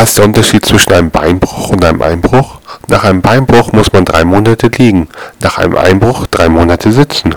Was ist der Unterschied zwischen einem Beinbruch und einem Einbruch? Nach einem Beinbruch muss man drei Monate liegen, nach einem Einbruch drei Monate sitzen.